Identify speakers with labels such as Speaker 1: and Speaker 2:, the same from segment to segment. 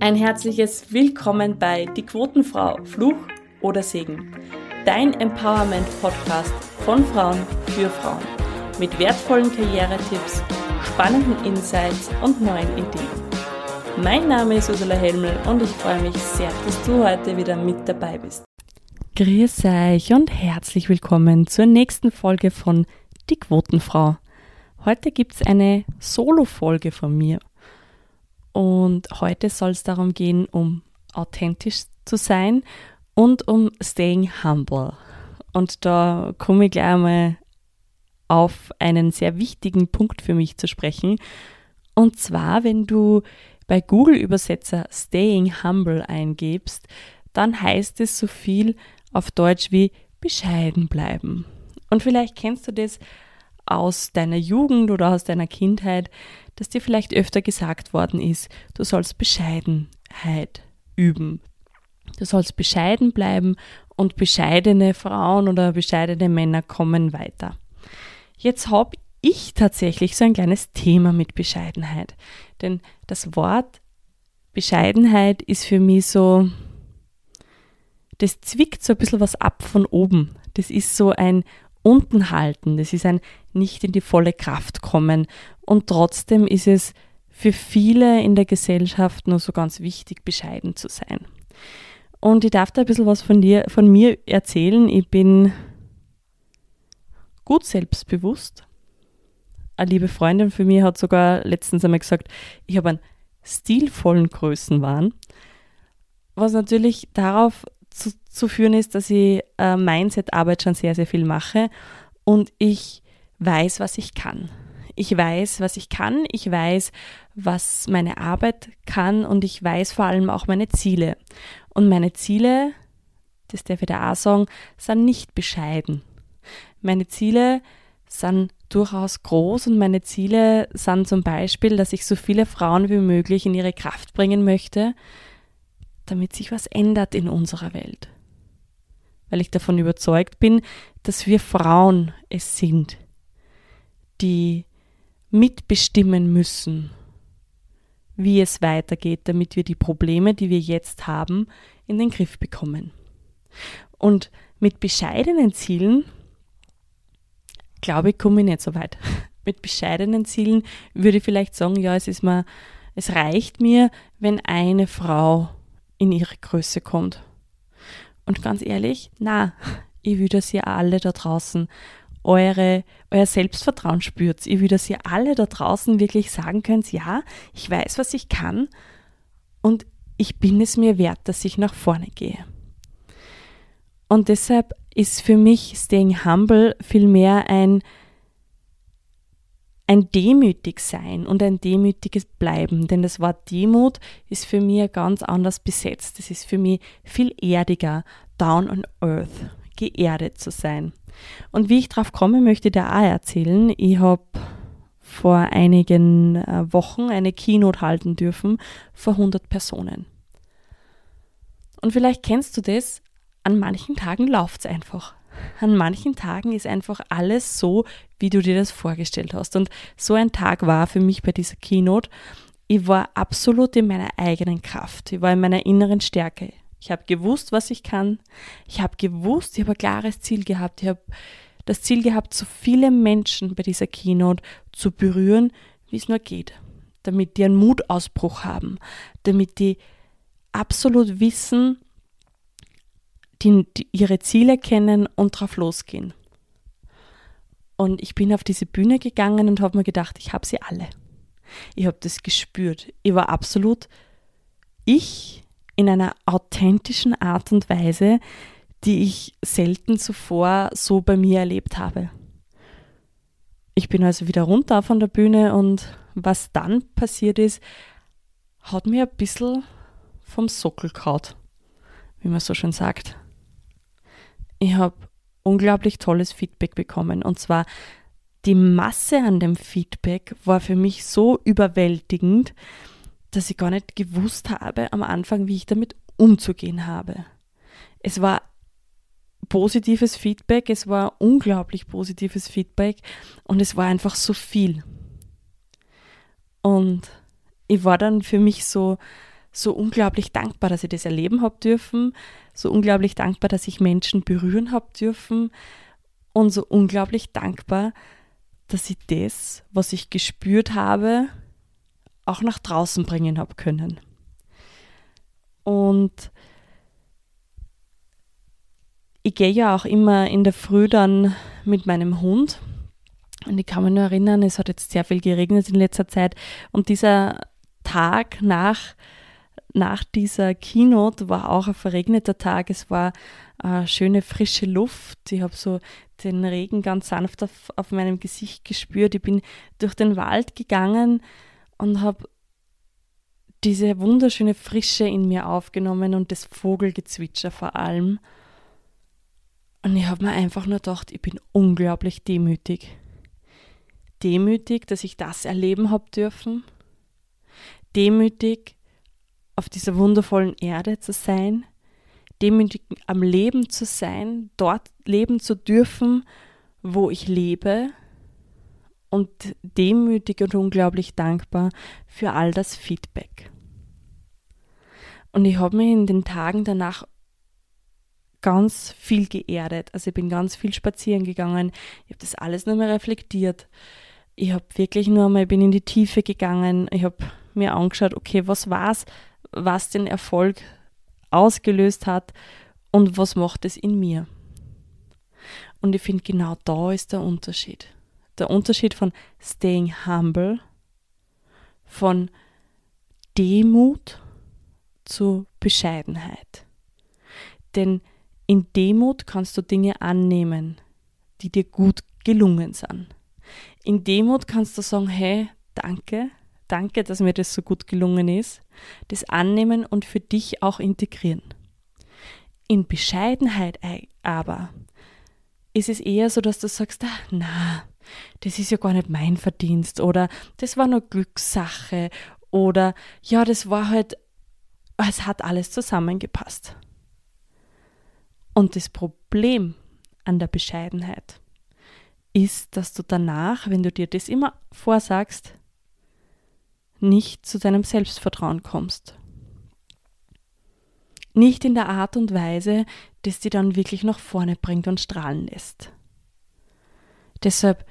Speaker 1: Ein herzliches Willkommen bei Die Quotenfrau, Fluch oder Segen. Dein Empowerment-Podcast von Frauen für Frauen. Mit wertvollen Karrieretipps, spannenden Insights und neuen Ideen. Mein Name ist Ursula Helmel und ich freue mich sehr, dass du heute wieder mit dabei bist. Grüß euch und herzlich willkommen zur nächsten Folge von Die Quotenfrau. Heute gibt es eine Solo-Folge von mir. Und heute soll es darum gehen, um authentisch zu sein und um staying humble. Und da komme ich gleich einmal auf einen sehr wichtigen Punkt für mich zu sprechen. Und zwar, wenn du bei Google Übersetzer staying humble eingibst, dann heißt es so viel auf Deutsch wie bescheiden bleiben. Und vielleicht kennst du das aus deiner Jugend oder aus deiner Kindheit, dass dir vielleicht öfter gesagt worden ist, du sollst Bescheidenheit üben. Du sollst bescheiden bleiben und bescheidene Frauen oder bescheidene Männer kommen weiter. Jetzt habe ich tatsächlich so ein kleines Thema mit Bescheidenheit. Denn das Wort Bescheidenheit ist für mich so, das zwickt so ein bisschen was ab von oben. Das ist so ein unten halten, das ist ein nicht in die volle Kraft kommen. Und trotzdem ist es für viele in der Gesellschaft nur so ganz wichtig, bescheiden zu sein. Und ich darf da ein bisschen was von, dir, von mir erzählen. Ich bin gut selbstbewusst. Eine liebe Freundin von mir hat sogar letztens einmal gesagt, ich habe einen stilvollen Größenwahn. Was natürlich darauf zu, zu führen ist, dass ich äh, Mindset-Arbeit schon sehr, sehr viel mache und ich weiß, was ich kann. Ich weiß, was ich kann, ich weiß, was meine Arbeit kann und ich weiß vor allem auch meine Ziele. Und meine Ziele, das darf ich da auch sagen, sind nicht bescheiden. Meine Ziele sind durchaus groß und meine Ziele sind zum Beispiel, dass ich so viele Frauen wie möglich in ihre Kraft bringen möchte, damit sich was ändert in unserer Welt. Weil ich davon überzeugt bin, dass wir Frauen es sind, die mitbestimmen müssen, wie es weitergeht, damit wir die Probleme, die wir jetzt haben, in den Griff bekommen. Und mit bescheidenen Zielen, glaube ich, komme ich nicht so weit. Mit bescheidenen Zielen würde ich vielleicht sagen, ja, es ist mal, es reicht mir, wenn eine Frau in ihre Größe kommt. Und ganz ehrlich, na, ich dass ihr alle da draußen eure, euer Selbstvertrauen spürt. Will, dass ihr alle da draußen wirklich sagen könnt, ja, ich weiß, was ich kann und ich bin es mir wert, dass ich nach vorne gehe. Und deshalb ist für mich Staying Humble vielmehr ein ein demütig sein und ein demütiges Bleiben. Denn das Wort Demut ist für mich ganz anders besetzt. Es ist für mich viel erdiger, down on earth, geerdet zu sein. Und wie ich drauf komme, möchte ich da auch erzählen. Ich habe vor einigen äh, Wochen eine Keynote halten dürfen vor 100 Personen. Und vielleicht kennst du das, an manchen Tagen läuft es einfach an manchen Tagen ist einfach alles so, wie du dir das vorgestellt hast. Und so ein Tag war für mich bei dieser Keynote. Ich war absolut in meiner eigenen Kraft. Ich war in meiner inneren Stärke. Ich habe gewusst, was ich kann. Ich habe gewusst, ich habe ein klares Ziel gehabt. Ich habe das Ziel gehabt, so viele Menschen bei dieser Keynote zu berühren, wie es nur geht. Damit die einen Mutausbruch haben. Damit die absolut wissen, die, die ihre Ziele kennen und drauf losgehen. Und ich bin auf diese Bühne gegangen und habe mir gedacht, ich habe sie alle. Ich habe das gespürt. Ich war absolut ich in einer authentischen Art und Weise, die ich selten zuvor so bei mir erlebt habe. Ich bin also wieder runter von der Bühne und was dann passiert ist, hat mir ein bisschen vom Sockel kaut, wie man so schön sagt ich habe unglaublich tolles Feedback bekommen. Und zwar die Masse an dem Feedback war für mich so überwältigend, dass ich gar nicht gewusst habe am Anfang, wie ich damit umzugehen habe. Es war positives Feedback, es war unglaublich positives Feedback und es war einfach so viel. Und ich war dann für mich so, so unglaublich dankbar, dass ich das erleben habe dürfen, so unglaublich dankbar, dass ich Menschen berühren habe dürfen und so unglaublich dankbar, dass ich das, was ich gespürt habe, auch nach draußen bringen habe können. Und ich gehe ja auch immer in der Früh dann mit meinem Hund. Und ich kann mich nur erinnern, es hat jetzt sehr viel geregnet in letzter Zeit. Und dieser Tag nach, nach dieser Keynote war auch ein verregneter Tag. Es war äh, schöne frische Luft. Ich habe so den Regen ganz sanft auf, auf meinem Gesicht gespürt. Ich bin durch den Wald gegangen und habe diese wunderschöne Frische in mir aufgenommen und das Vogelgezwitscher vor allem. Und ich habe mir einfach nur gedacht, ich bin unglaublich demütig. Demütig, dass ich das erleben habe dürfen. Demütig, auf dieser wundervollen Erde zu sein. Demütig am Leben zu sein, dort leben zu dürfen, wo ich lebe. Und demütig und unglaublich dankbar für all das Feedback. Und ich habe mich in den Tagen danach ganz viel geerdet. Also ich bin ganz viel spazieren gegangen. Ich habe das alles nur mal reflektiert. Ich habe wirklich nur mal, bin in die Tiefe gegangen. Ich habe mir angeschaut, okay, was war's, was den Erfolg ausgelöst hat und was macht es in mir. Und ich finde, genau da ist der Unterschied. Der Unterschied von staying humble, von Demut zu Bescheidenheit. Denn in Demut kannst du Dinge annehmen, die dir gut gelungen sind. In Demut kannst du sagen, hey, danke, danke, dass mir das so gut gelungen ist, das annehmen und für dich auch integrieren. In Bescheidenheit aber ist es eher so, dass du sagst, ah, na, das ist ja gar nicht mein Verdienst oder das war nur Glückssache oder ja, das war halt, es hat alles zusammengepasst. Und das Problem an der Bescheidenheit ist, dass du danach, wenn du dir das immer vorsagst, nicht zu deinem Selbstvertrauen kommst. Nicht in der Art und Weise, das dich dann wirklich nach vorne bringt und strahlen lässt. Deshalb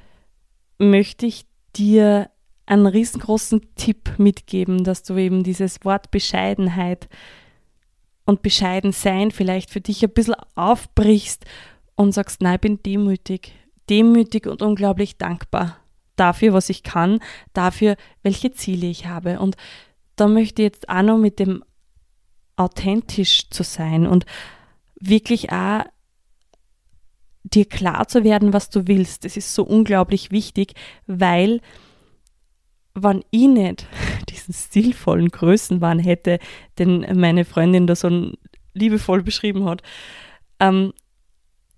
Speaker 1: möchte ich dir einen riesengroßen Tipp mitgeben, dass du eben dieses Wort Bescheidenheit und bescheiden sein vielleicht für dich ein bisschen aufbrichst und sagst, nein, ich bin demütig, demütig und unglaublich dankbar dafür, was ich kann, dafür, welche Ziele ich habe. Und da möchte ich jetzt auch noch mit dem authentisch zu sein und wirklich auch dir klar zu werden, was du willst. Das ist so unglaublich wichtig, weil wenn ich nicht diesen stilvollen Größenwahn hätte, den meine Freundin da so liebevoll beschrieben hat, ähm,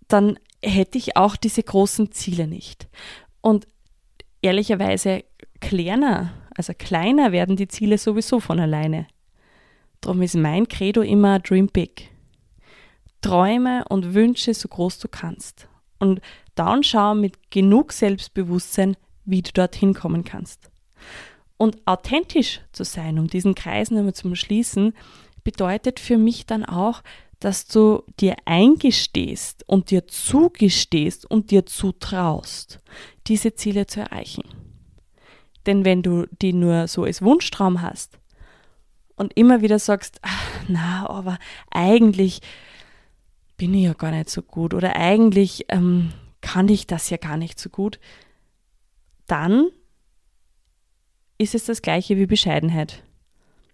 Speaker 1: dann hätte ich auch diese großen Ziele nicht. Und ehrlicherweise kleiner, also kleiner werden die Ziele sowieso von alleine. Darum ist mein Credo immer Dream Big. Träume und Wünsche so groß du kannst. Und dann schau mit genug Selbstbewusstsein, wie du dorthin kommen kannst. Und authentisch zu sein, um diesen Kreis nochmal zu schließen, bedeutet für mich dann auch, dass du dir eingestehst und dir zugestehst und dir zutraust, diese Ziele zu erreichen. Denn wenn du die nur so als Wunschtraum hast und immer wieder sagst, ach, na, aber eigentlich bin ich ja gar nicht so gut oder eigentlich ähm, kann ich das ja gar nicht so gut, dann ist es das gleiche wie Bescheidenheit.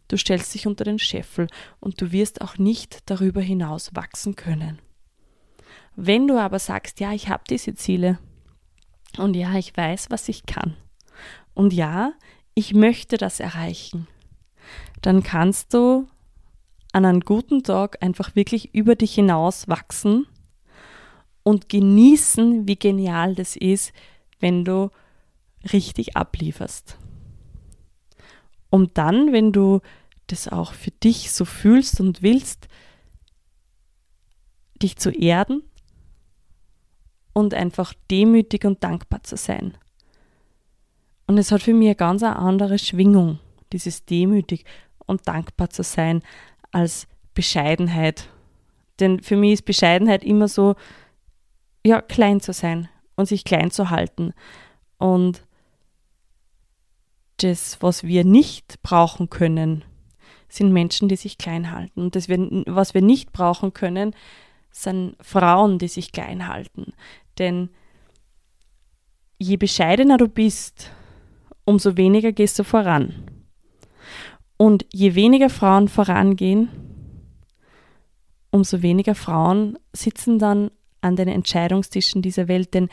Speaker 1: Du stellst dich unter den Scheffel und du wirst auch nicht darüber hinaus wachsen können. Wenn du aber sagst, ja, ich habe diese Ziele und ja, ich weiß, was ich kann und ja, ich möchte das erreichen, dann kannst du an einem guten Tag einfach wirklich über dich hinaus wachsen und genießen, wie genial das ist, wenn du richtig ablieferst um dann, wenn du das auch für dich so fühlst und willst, dich zu erden und einfach demütig und dankbar zu sein. Und es hat für mich eine ganz andere Schwingung, dieses demütig und dankbar zu sein als Bescheidenheit. Denn für mich ist Bescheidenheit immer so, ja, klein zu sein und sich klein zu halten. Und das, was wir nicht brauchen können, sind Menschen, die sich klein halten. Und das, was wir nicht brauchen können, sind Frauen, die sich klein halten. Denn je bescheidener du bist, umso weniger gehst du voran. Und je weniger Frauen vorangehen, umso weniger Frauen sitzen dann an den Entscheidungstischen dieser Welt. Denn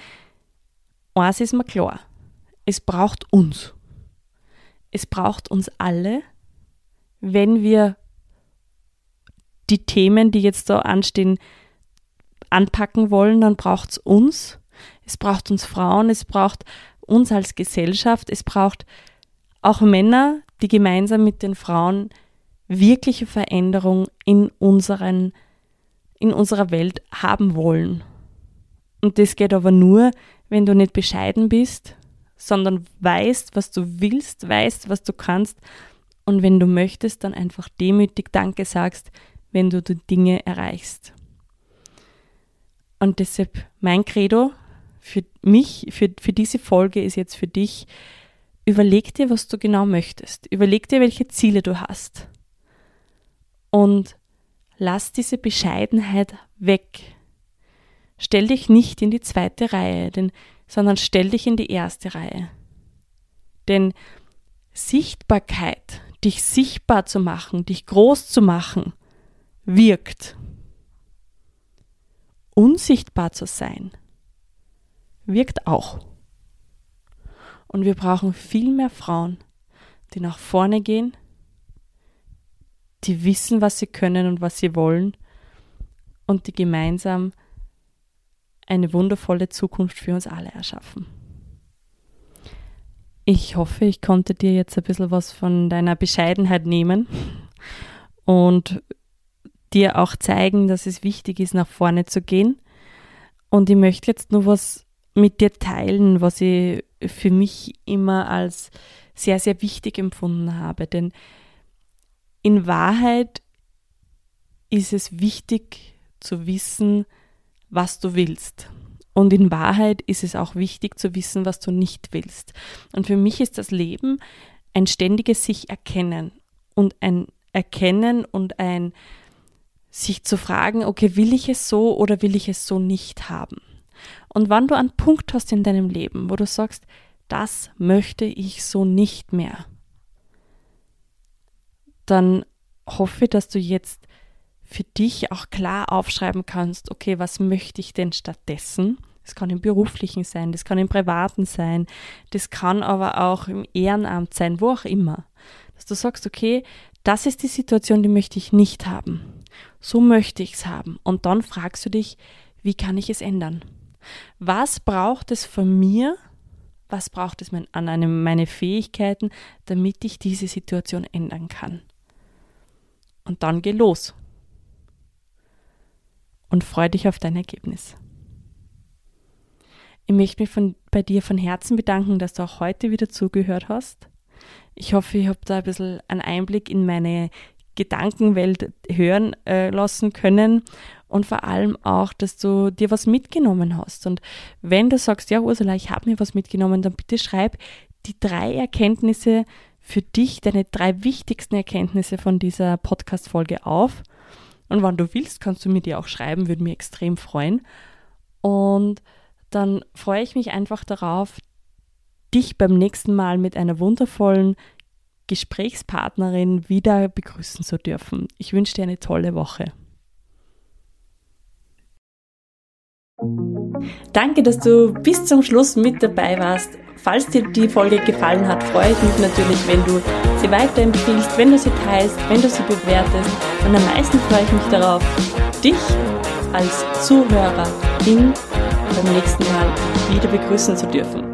Speaker 1: eins ist mir klar, es braucht uns. Es braucht uns alle, wenn wir die Themen, die jetzt da anstehen, anpacken wollen, dann braucht es uns. Es braucht uns Frauen, es braucht uns als Gesellschaft, es braucht auch Männer, die gemeinsam mit den Frauen wirkliche Veränderung in, unseren, in unserer Welt haben wollen. Und das geht aber nur, wenn du nicht bescheiden bist, sondern weißt, was du willst, weißt, was du kannst und wenn du möchtest, dann einfach demütig Danke sagst, wenn du die Dinge erreichst. Und deshalb mein Credo für mich, für, für diese Folge ist jetzt für dich, überleg dir, was du genau möchtest. Überleg dir, welche Ziele du hast. Und lass diese Bescheidenheit weg. Stell dich nicht in die zweite Reihe, denn, sondern stell dich in die erste Reihe. Denn Sichtbarkeit, dich sichtbar zu machen, dich groß zu machen, wirkt. Unsichtbar zu sein, wirkt auch. Und wir brauchen viel mehr Frauen, die nach vorne gehen, die wissen, was sie können und was sie wollen und die gemeinsam eine wundervolle Zukunft für uns alle erschaffen. Ich hoffe, ich konnte dir jetzt ein bisschen was von deiner Bescheidenheit nehmen und dir auch zeigen, dass es wichtig ist, nach vorne zu gehen. Und ich möchte jetzt nur was mit dir teilen, was ich für mich immer als sehr, sehr wichtig empfunden habe. Denn in Wahrheit ist es wichtig zu wissen, was du willst. Und in Wahrheit ist es auch wichtig zu wissen, was du nicht willst. Und für mich ist das Leben ein ständiges sich erkennen und ein Erkennen und ein sich zu fragen, okay, will ich es so oder will ich es so nicht haben? Und wann du einen Punkt hast in deinem Leben, wo du sagst, das möchte ich so nicht mehr, dann hoffe, dass du jetzt für dich auch klar aufschreiben kannst, okay, was möchte ich denn stattdessen? Das kann im beruflichen sein, das kann im privaten sein, das kann aber auch im Ehrenamt sein, wo auch immer. Dass du sagst, okay, das ist die Situation, die möchte ich nicht haben. So möchte ich es haben. Und dann fragst du dich, wie kann ich es ändern? Was braucht es von mir? Was braucht es an einem, meine Fähigkeiten, damit ich diese Situation ändern kann? Und dann geh los. Und freu dich auf dein Ergebnis. Ich möchte mich von, bei dir von Herzen bedanken, dass du auch heute wieder zugehört hast. Ich hoffe, ich habe da ein bisschen einen Einblick in meine Gedankenwelt hören äh, lassen können und vor allem auch, dass du dir was mitgenommen hast. Und wenn du sagst, ja, Ursula, ich habe mir was mitgenommen, dann bitte schreib die drei Erkenntnisse für dich, deine drei wichtigsten Erkenntnisse von dieser Podcast-Folge auf. Und wann du willst, kannst du mir die auch schreiben, würde mich extrem freuen. Und dann freue ich mich einfach darauf, dich beim nächsten Mal mit einer wundervollen Gesprächspartnerin wieder begrüßen zu dürfen. Ich wünsche dir eine tolle Woche. Danke, dass du bis zum Schluss mit dabei warst. Falls dir die Folge gefallen hat, freue ich mich natürlich, wenn du sie weiterempfiehlst, wenn du sie teilst, wenn du sie bewertest. Und am meisten freue ich mich darauf, dich als Zuhörerin beim nächsten Mal wieder begrüßen zu dürfen.